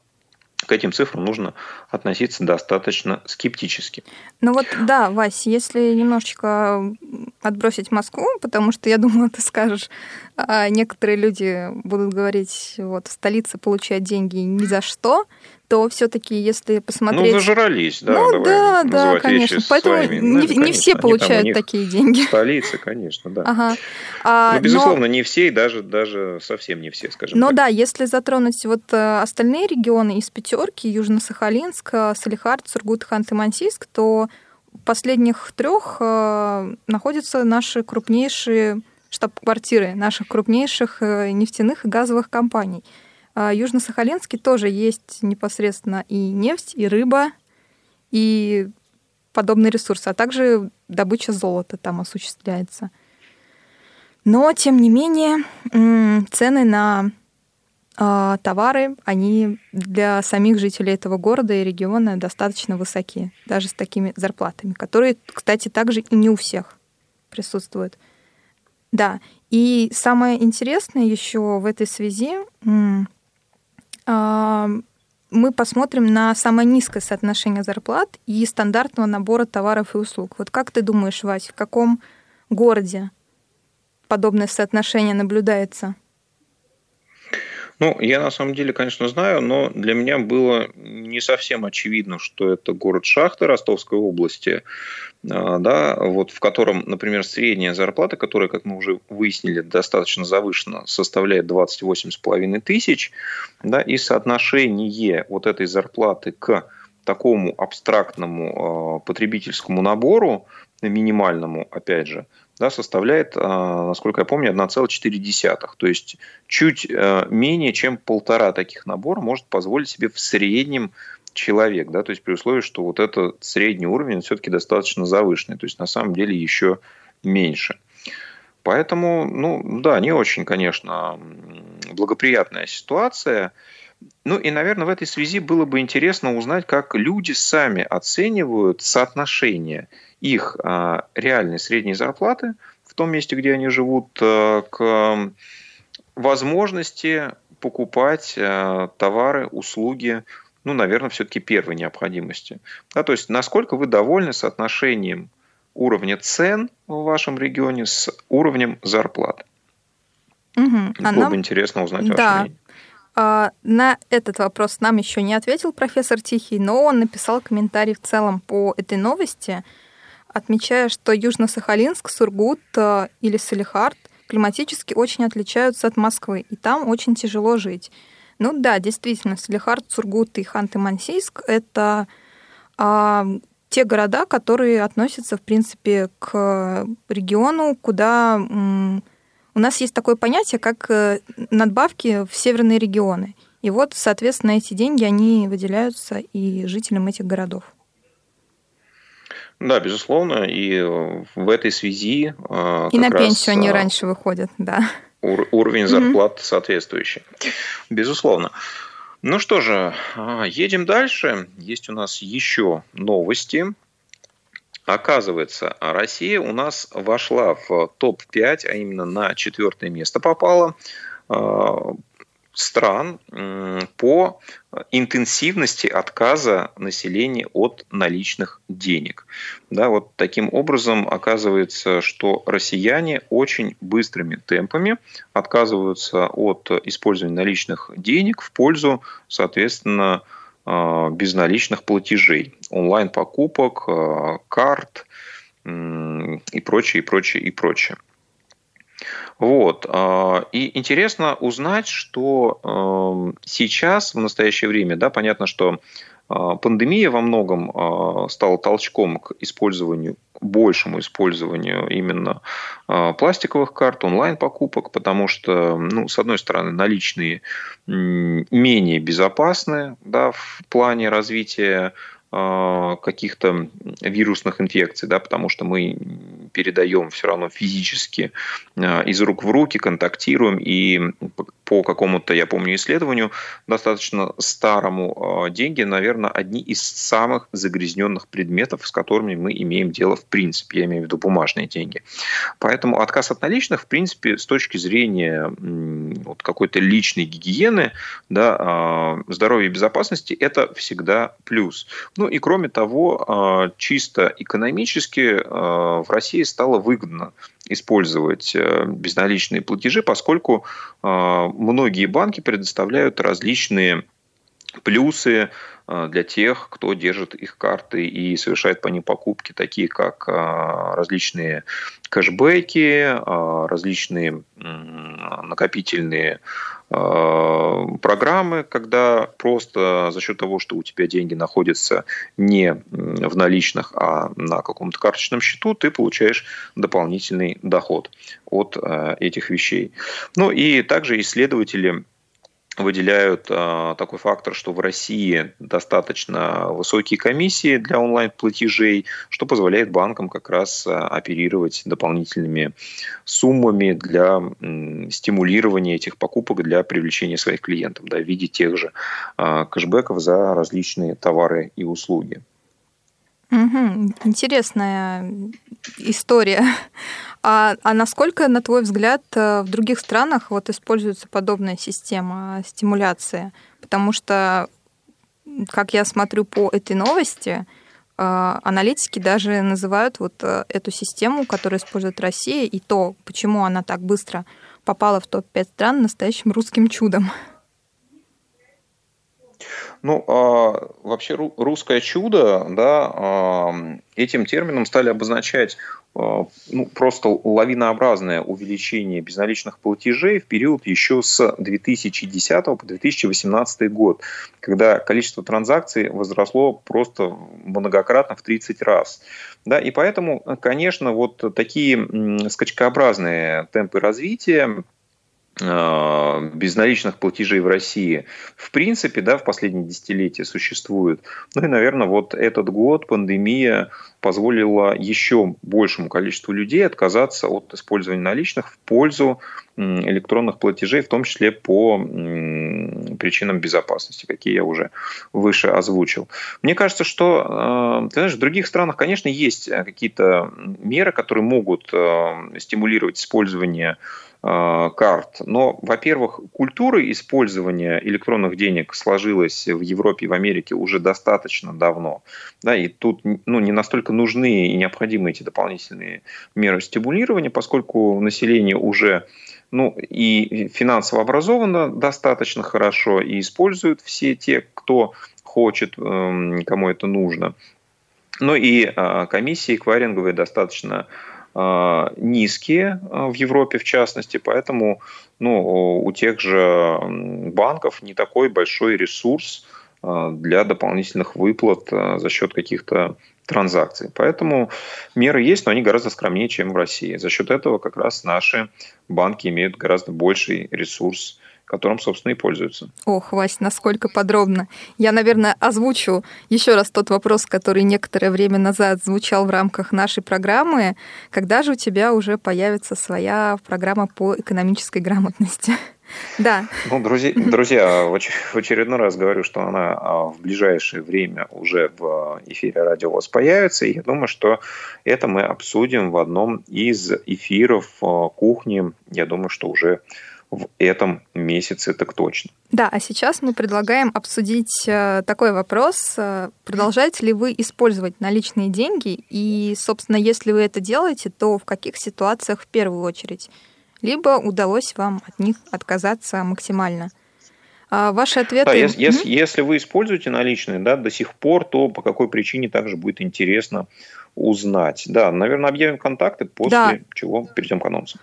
к этим цифрам нужно относиться достаточно скептически. Ну вот, да, Вась, если немножечко отбросить Москву, потому что я думаю, [LAUGHS] ты скажешь, а некоторые люди будут говорить, вот, столица получает деньги ни за что, то все-таки, если посмотреть... Ну, зажрались, да, ну, да, да, конечно. Поэтому своими. не, ну, не все получают там, такие деньги. [LAUGHS] Столица, конечно, да. Ага. А, ну, безусловно, но... не все, и даже, даже совсем не все, скажем но, так. да, если затронуть вот э, остальные регионы из пятерки, Южно-Сахалинск, Салихард, Сургут, Ханты-Мансийск, то в последних трех э, находятся наши крупнейшие штаб-квартиры наших крупнейших э, нефтяных и газовых компаний. А Южно-Сахалинске тоже есть непосредственно и нефть, и рыба, и подобные ресурсы, а также добыча золота там осуществляется. Но, тем не менее, цены на э, товары, они для самих жителей этого города и региона достаточно высоки, даже с такими зарплатами, которые, кстати, также и не у всех присутствуют. Да, и самое интересное еще в этой связи, мы посмотрим на самое низкое соотношение зарплат и стандартного набора товаров и услуг. Вот как ты думаешь, Вась, в каком городе подобное соотношение наблюдается? Ну, я на самом деле, конечно, знаю, но для меня было не совсем очевидно, что это город Шахты Ростовской области, а, да, вот в котором, например, средняя зарплата, которая, как мы уже выяснили, достаточно завышена, составляет 28,5 тысяч, да, и соотношение вот этой зарплаты к такому абстрактному э, потребительскому набору, минимальному, опять же, да, составляет, а, насколько я помню, 1,4. То есть чуть э, менее, чем полтора таких набора может позволить себе в среднем человек. Да, то есть при условии, что вот этот средний уровень все-таки достаточно завышенный. То есть на самом деле еще меньше. Поэтому, ну да, не очень, конечно, благоприятная ситуация. Ну и, наверное, в этой связи было бы интересно узнать, как люди сами оценивают соотношение их а, реальной средней зарплаты в том месте, где они живут, а, к возможности покупать а, товары, услуги, ну, наверное, все-таки первой необходимости. Да, то есть, насколько вы довольны соотношением уровня цен в вашем регионе с уровнем зарплат? Угу. Было а нам... бы интересно узнать да. ваше мнение. На этот вопрос нам еще не ответил профессор Тихий, но он написал комментарий в целом по этой новости – отмечая, что Южно-Сахалинск, Сургут э, или Салихард климатически очень отличаются от Москвы, и там очень тяжело жить. Ну да, действительно, Салихард, Сургут и Ханты-Мансийск — это а, те города, которые относятся, в принципе, к региону, куда м, у нас есть такое понятие, как э, надбавки в северные регионы. И вот, соответственно, эти деньги, они выделяются и жителям этих городов. Да, безусловно. И э, в этой связи... Э, и на пенсию они э, раньше выходят, да. Уровень зарплат mm-hmm. соответствующий. Безусловно. Ну что же, едем дальше. Есть у нас еще новости. Оказывается, Россия у нас вошла в топ-5, а именно на четвертое место попала стран по интенсивности отказа населения от наличных денег. Да, вот таким образом оказывается, что россияне очень быстрыми темпами отказываются от использования наличных денег в пользу, соответственно, а, безналичных платежей, онлайн-покупок, а, карт и прочее, и прочее, и прочее. Вот. А, и интересно узнать, что эм, сейчас, в настоящее время, да, понятно, что а, пандемия во многом а, стала толчком к использованию, большему использованию именно пластиковых карт, онлайн-покупок, потому что, ну, с одной стороны, наличные менее безопасны да, в плане развития каких-то вирусных инфекций, да, потому что мы передаем все равно физически а, из рук в руки, контактируем, и по какому-то, я помню, исследованию, достаточно старому а, деньги, наверное, одни из самых загрязненных предметов, с которыми мы имеем дело в принципе, я имею в виду бумажные деньги. Поэтому отказ от наличных, в принципе, с точки зрения вот какой-то личной гигиены, да, здоровья и безопасности, это всегда плюс. Ну и кроме того, а, чисто экономически а, в России стало выгодно использовать э, безналичные платежи, поскольку а, многие банки предоставляют различные плюсы для тех, кто держит их карты и совершает по ним покупки, такие как различные кэшбэки, различные накопительные Э, программы, когда просто за счет того, что у тебя деньги находятся не в наличных, а на каком-то карточном счету, ты получаешь дополнительный доход от э, этих вещей. Ну и также исследователи выделяют э, такой фактор, что в России достаточно высокие комиссии для онлайн-платежей, что позволяет банкам как раз э, оперировать дополнительными суммами для э, стимулирования этих покупок для привлечения своих клиентов да, в виде тех же э, кэшбэков за различные товары и услуги. Угу. Интересная история. А, а насколько, на твой взгляд, э, в других странах вот используется подобная система стимуляции? Потому что, как я смотрю по этой новости, э, аналитики даже называют вот э, эту систему, которую использует Россия, и то, почему она так быстро попала в топ-5 стран, настоящим русским чудом. Ну, а, вообще русское чудо, да, а, этим термином стали обозначать а, ну, просто лавинообразное увеличение безналичных платежей в период еще с 2010 по 2018 год, когда количество транзакций возросло просто многократно в 30 раз. Да, и поэтому, конечно, вот такие скачкообразные темпы развития безналичных платежей в России в принципе да, в последние десятилетия существует. Ну и, наверное, вот этот год пандемия позволила еще большему количеству людей отказаться от использования наличных в пользу электронных платежей, в том числе по причинам безопасности, какие я уже выше озвучил. Мне кажется, что э, ты знаешь, в других странах, конечно, есть какие-то меры, которые могут э, стимулировать использование Э, карт. Но, во-первых, культура использования электронных денег сложилась в Европе и в Америке уже достаточно давно. Да, и тут ну, не настолько нужны и необходимы эти дополнительные меры стимулирования, поскольку население уже ну, и финансово образовано достаточно хорошо и используют все те, кто хочет, эм, кому это нужно. Ну и э, комиссии эквайринговые достаточно низкие а, в Европе в частности, поэтому ну, у тех же банков не такой большой ресурс а, для дополнительных выплат за счет каких-то транзакций. Поэтому меры есть, но они гораздо скромнее, чем в России. За счет этого как раз наши банки имеют гораздо больший ресурс которым, собственно, и пользуются. Ох, Вась, насколько подробно. Я, наверное, озвучу еще раз тот вопрос, который некоторое время назад звучал в рамках нашей программы. Когда же у тебя уже появится своя программа по экономической грамотности? [LAUGHS] Да. Ну, друзья, друзья, в очередной раз говорю, что она а, в ближайшее время уже в эфире радио у вас появится. И я думаю, что это мы обсудим в одном из эфиров а, кухни. Я думаю, что уже в этом месяце так точно. Да, а сейчас мы предлагаем обсудить э, такой вопрос. Э, продолжаете ли вы использовать наличные деньги? И, собственно, если вы это делаете, то в каких ситуациях в первую очередь? Либо удалось вам от них отказаться максимально? А ваши ответы... Да, если, mm-hmm. если вы используете наличные да, до сих пор, то по какой причине также будет интересно узнать. Да, наверное, объявим контакты, после да. чего перейдем к анонсу.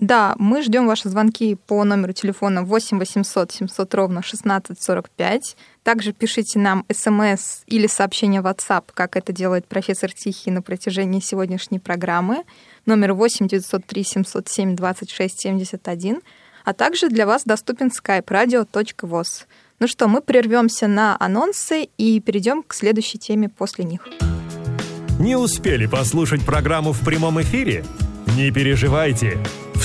Да, мы ждем ваши звонки по номеру телефона 8 800 700 ровно 1645. Также пишите нам смс или сообщение в WhatsApp, как это делает профессор Тихий на протяжении сегодняшней программы. Номер 8 903 707 26 71. А также для вас доступен skype radio.voz. Ну что, мы прервемся на анонсы и перейдем к следующей теме после них. Не успели послушать программу в прямом эфире? Не переживайте.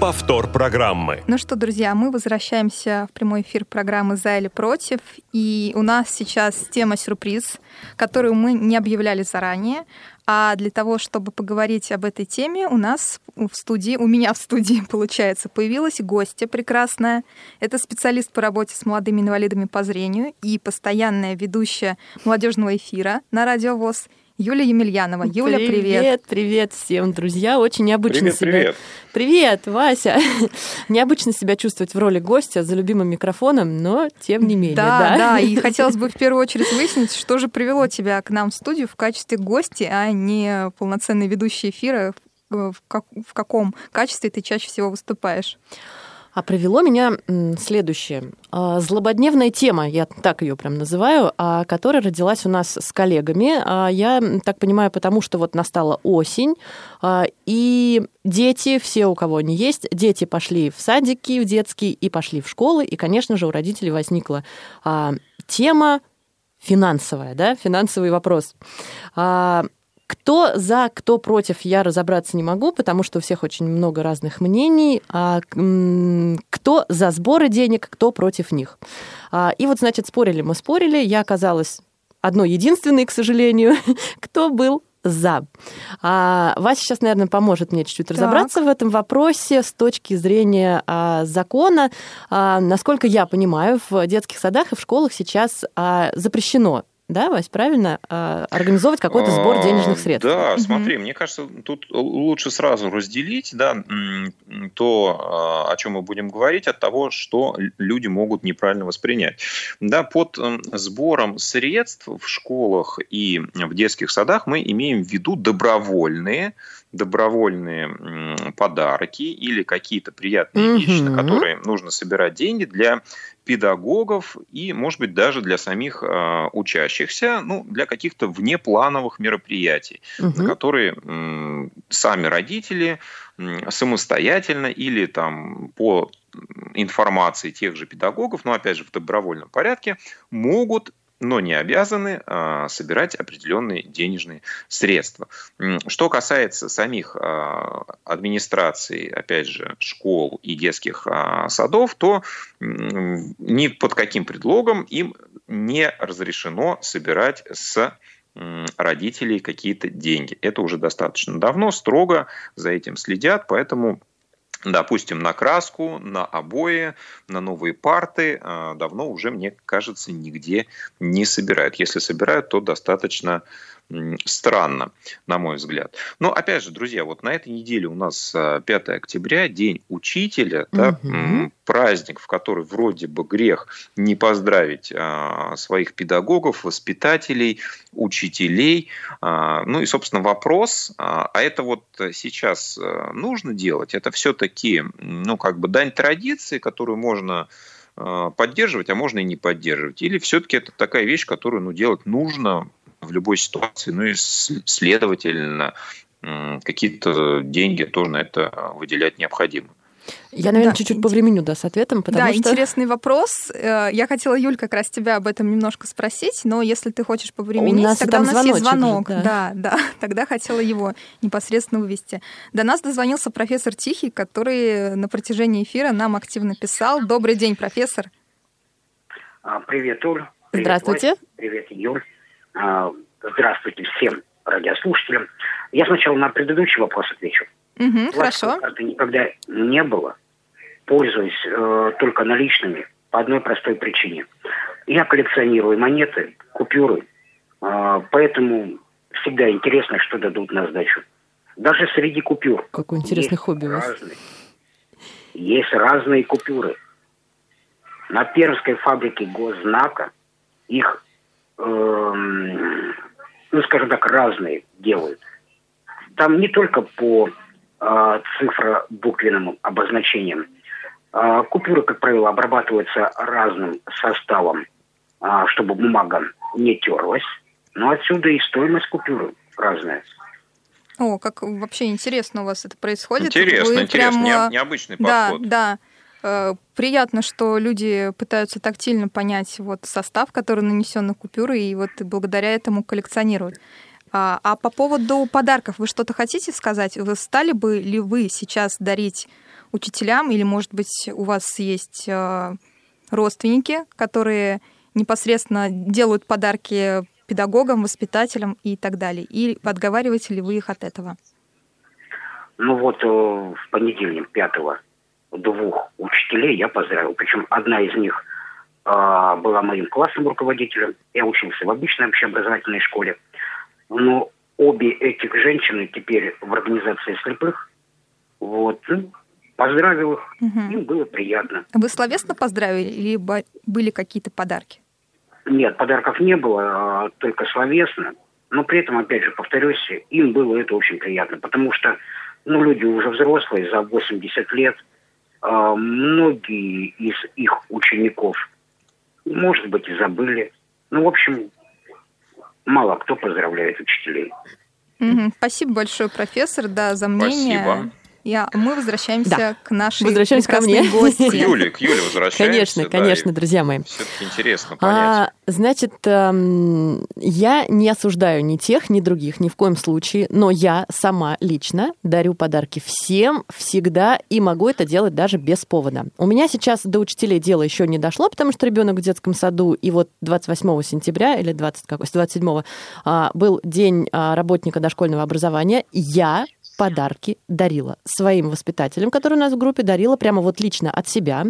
Повтор программы. Ну что, друзья, мы возвращаемся в прямой эфир программы «За или против». И у нас сейчас тема сюрприз, которую мы не объявляли заранее. А для того, чтобы поговорить об этой теме, у нас в студии, у меня в студии, [LAUGHS] получается, появилась гостья прекрасная. Это специалист по работе с молодыми инвалидами по зрению и постоянная ведущая молодежного эфира на Радио ВОЗ Юлия Емельянова. Юля, привет. Привет, привет всем, друзья. Очень необычно Привет, себя... привет. Привет, Вася. [LAUGHS] необычно себя чувствовать в роли гостя за любимым микрофоном, но тем не менее, Да, да. да, и [LAUGHS] хотелось бы в первую очередь выяснить, что же привело тебя к нам в студию в качестве гости, а не полноценной ведущей эфира. В, как- в каком качестве ты чаще всего выступаешь? А привело меня следующее. А, Злободневная тема, я так ее прям называю, а, которая родилась у нас с коллегами. А, Я так понимаю, потому что вот настала осень, и дети, все, у кого они есть, дети пошли в садики, в детские, и пошли в школы, и, конечно же, у родителей возникла тема финансовая, да, финансовый вопрос. Кто за, кто против, я разобраться не могу, потому что у всех очень много разных мнений. А, кто за сборы денег, кто против них. А, И вот, значит, спорили мы, спорили. Я оказалась одной единственной, к сожалению, [LAUGHS] кто был за. А, Вася сейчас, наверное, поможет мне чуть-чуть Так. разобраться в этом вопросе с точки зрения а, закона. А, насколько я понимаю, в детских садах и в школах сейчас а, запрещено да, Вась, правильно? А, Организовывать какой-то сбор А, денежных средств. Да, смотри, мне кажется, тут лучше сразу разделить да, то, а, о чем мы будем говорить, от того, что люди могут неправильно воспринять. Да, под сбором средств в школах и в детских садах мы имеем в виду добровольные добровольные подарки или какие-то приятные вещи, на которые нужно собирать деньги для педагогов и, может быть, даже для самих э, учащихся, ну, для каких-то внеплановых мероприятий, на Мгм. которые м, сами родители м, самостоятельно или там по информации тех же педагогов, но опять же в добровольном порядке, могут но не обязаны а, собирать определенные денежные средства. Что касается самих а, администраций, опять же, школ и детских а, садов, то ни под каким предлогом им не разрешено собирать с родителей какие-то деньги. Это уже достаточно давно, строго за этим следят, поэтому допустим, на краску, на обои, на новые парты э, давно уже, мне кажется, нигде не собирают. Если собирают, то достаточно странно, на мой взгляд. Но, опять же, друзья, вот на этой неделе у нас э, 5 октября, День учителя, да, Мгм. м, праздник, в который вроде бы грех не поздравить э, своих педагогов, воспитателей, учителей. А, Ну и, собственно, вопрос, а а это вот сейчас э, нужно делать? Это все-таки, ну, как бы дань традиции, которую можно э, поддерживать, а можно и не поддерживать? Или все-таки это такая вещь, которую, ну, делать нужно в любой ситуации, ну и, следовательно, какие-то деньги тоже на это выделять необходимо? Я, наверное, Да, чуть-чуть по времени, да, с ответом, потому да, что... интересный вопрос. Э, Я хотела, Юль, как раз тебя об этом немножко спросить, но если ты хочешь повременить, нас и тогда там у нас есть звоночек же, звонок. да. да, да, [LAUGHS] тогда хотела его непосредственно вывести. До нас дозвонился профессор Тихий, который на протяжении эфира нам активно писал. Добрый день, профессор. А, Привет, Уль. Привет, Здравствуйте. Вася. Привет, Юль. А, Здравствуйте всем радиослушателям. Я сначала на предыдущий вопрос отвечу. Пластиковой хорошо. карты никогда не было. Пользуюсь э, только наличными по одной простой причине. Я коллекционирую монеты, купюры, а, поэтому всегда интересно, что дадут на сдачу. Даже среди купюр. Какое интересное Есть хобби у вас. разные. Есть разные купюры. На Пермской фабрике госзнака их, ну, скажем так, разные делают. Там не только по э, цифробуквенным обозначениям. А, купюры, как правило, обрабатываются разным составом, а, чтобы бумага не терлась. Но отсюда и стоимость купюры разная. О, как вообще интересно у вас это происходит. Интересно, Вы интересно, прям, нео- э, необычный Да, подход. да. Э, Приятно, что люди пытаются тактильно понять вот состав, который нанесен на купюры, и вот благодаря этому коллекционируют. А, а по поводу подарков вы что-то хотите сказать? Вы стали бы ли вы сейчас дарить учителям, или, может быть, у вас есть э, родственники, которые непосредственно делают подарки педагогам, воспитателям и так далее? И отговариваете ли вы их от этого? Ну вот э, в понедельник, пятого, двух учителей я поздравил. Причем одна из них э, была моим классным руководителем. Я учился в обычной общеобразовательной школе. Но обе этих женщины теперь в организации слепых. Вот. Ну, поздравил их. Угу. Им было приятно. Вы словесно поздравили или были какие-то подарки? Нет, подарков не было, а только словесно. Но при этом, опять же, повторюсь, им было это очень приятно, потому что ну, люди уже взрослые, за 80 лет, многие из их учеников, может быть, и забыли. Ну, в общем, мало кто поздравляет учителей. Угу. Спасибо большое, профессор, да, за мнение. Спасибо. Я, мы возвращаемся Да. к нашей Возвращаемся ко мне. гости. К Юле, к Юле возвращаемся. Конечно, конечно, друзья мои. Все-таки интересно понять. А, значит, эм, я не осуждаю ни тех, ни других, ни в коем случае, но я сама лично дарю подарки всем, всегда, и могу это делать даже без повода. У меня сейчас до учителей дело еще не дошло, потому что ребенок в детском саду, и вот 28 сентября или 20, какой, 27 а, был день а, работника дошкольного образования. Я подарки дарила своим воспитателям, которые у нас в группе, дарила прямо вот лично от себя.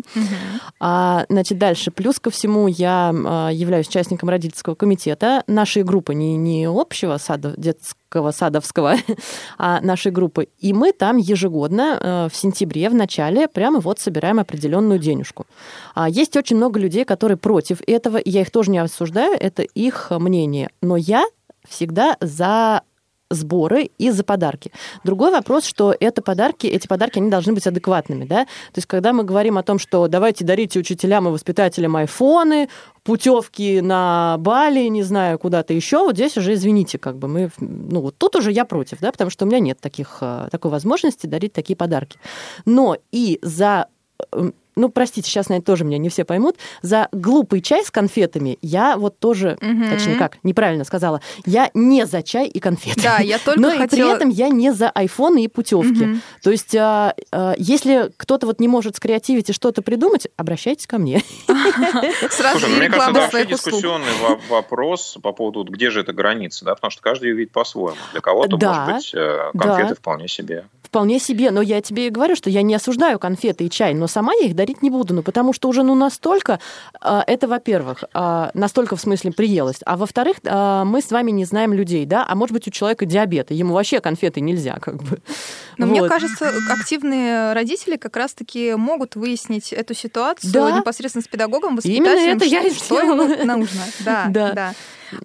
А, значит, дальше. Плюс ко всему я а, являюсь участником родительского комитета нашей группы, не, не общего сада, детского садовского, [LAUGHS] а нашей группы. И мы там ежегодно э, в сентябре, в начале, прямо вот собираем определенную денежку. А есть очень много людей, которые против этого, и я их тоже не осуждаю, это их мнение. Но я всегда за сборы и за подарки. Другой вопрос, что это подарки, эти подарки, они должны быть адекватными, да? То есть, когда мы говорим о том, что давайте дарите учителям и воспитателям айфоны, путевки на Бали, не знаю, куда-то еще, вот здесь уже, извините, как бы мы, ну, вот тут уже я против, да, потому что у меня нет таких, э, такой возможности дарить такие подарки. Но и за э, ну, простите, сейчас, наверное, тоже меня не все поймут, за глупый чай с конфетами я вот тоже, Мгм. точнее как, неправильно сказала, я не за чай и конфеты. Да, я только [LAUGHS] Но и хотела... при этом я не за айфоны и путевки. Мгм. То есть, а, а, если кто-то вот не может скреативить и что-то придумать, обращайтесь ко мне. [LAUGHS] Сразу Слушай, ну, мне кажется, это вообще дискуссионный во- вопрос по поводу, где же эта граница, да, потому что каждый ее видит по-своему. Для кого-то, Да, может быть, э, да. конфеты вполне себе. Вполне себе, но я тебе и говорю, что я не осуждаю конфеты и чай, но сама я их дарить не буду, ну потому что уже ну настолько, а, это во-первых, а, настолько в смысле приелось, а во-вторых, а, мы с вами не знаем людей, да, а может быть у человека диабет, и ему вообще конфеты нельзя, как бы. Но мне Вот. кажется, активные родители как раз-таки могут выяснить эту ситуацию Да. непосредственно с педагогом, Именно воспитателем, это я и что ему нужно. Да, Да. да.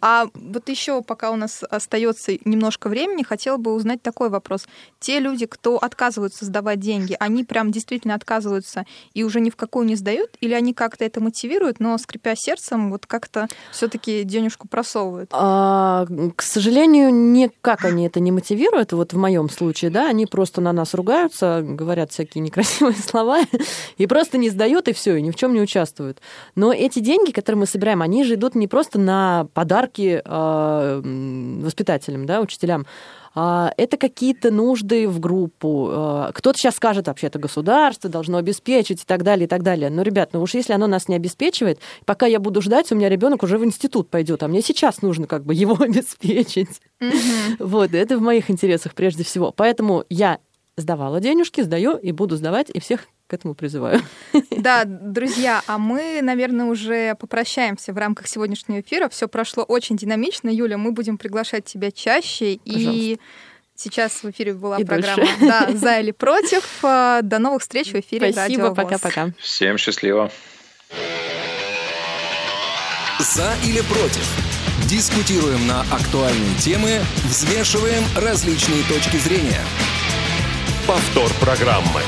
А вот еще, пока у нас остается немножко времени, хотела бы узнать такой вопрос. Те люди, кто отказываются сдавать деньги, они прям действительно отказываются и уже ни в какую не сдают, или они как-то это мотивируют, но скрипя сердцем, вот как-то все-таки денежку просовывают? А, к сожалению, никак они это не мотивируют. Вот в моем случае, да, они просто на нас ругаются, говорят всякие некрасивые [LAUGHS] слова и просто не сдают и все, и ни в чем не участвуют. Но эти деньги, которые мы собираем, они же идут не просто на подарки а, м, воспитателям, да, учителям. а Это какие-то нужды в группу. А, Кто-то сейчас скажет, вообще это государство должно обеспечить и так далее, и так далее. Но, ребят, ну уж если оно нас не обеспечивает, пока я буду ждать, у меня ребенок уже в институт пойдет, а мне сейчас нужно как бы его [LAUGHS] обеспечить. Вот, это в моих интересах прежде всего. Поэтому я сдавала денежки, сдаю и буду сдавать, и всех к этому призываю. [LAUGHS] Да, друзья, а мы, наверное, уже попрощаемся в рамках сегодняшнего эфира. Все прошло очень динамично. Юля, мы будем приглашать тебя чаще. И Пожалуйста. сейчас в эфире была И программа дольше. да, [LAUGHS] «За или против». А, До новых встреч в эфире Спасибо, пока-пока. Всем счастливо. «За или против». Дискутируем на актуальные темы, взвешиваем различные точки зрения. Повтор программы.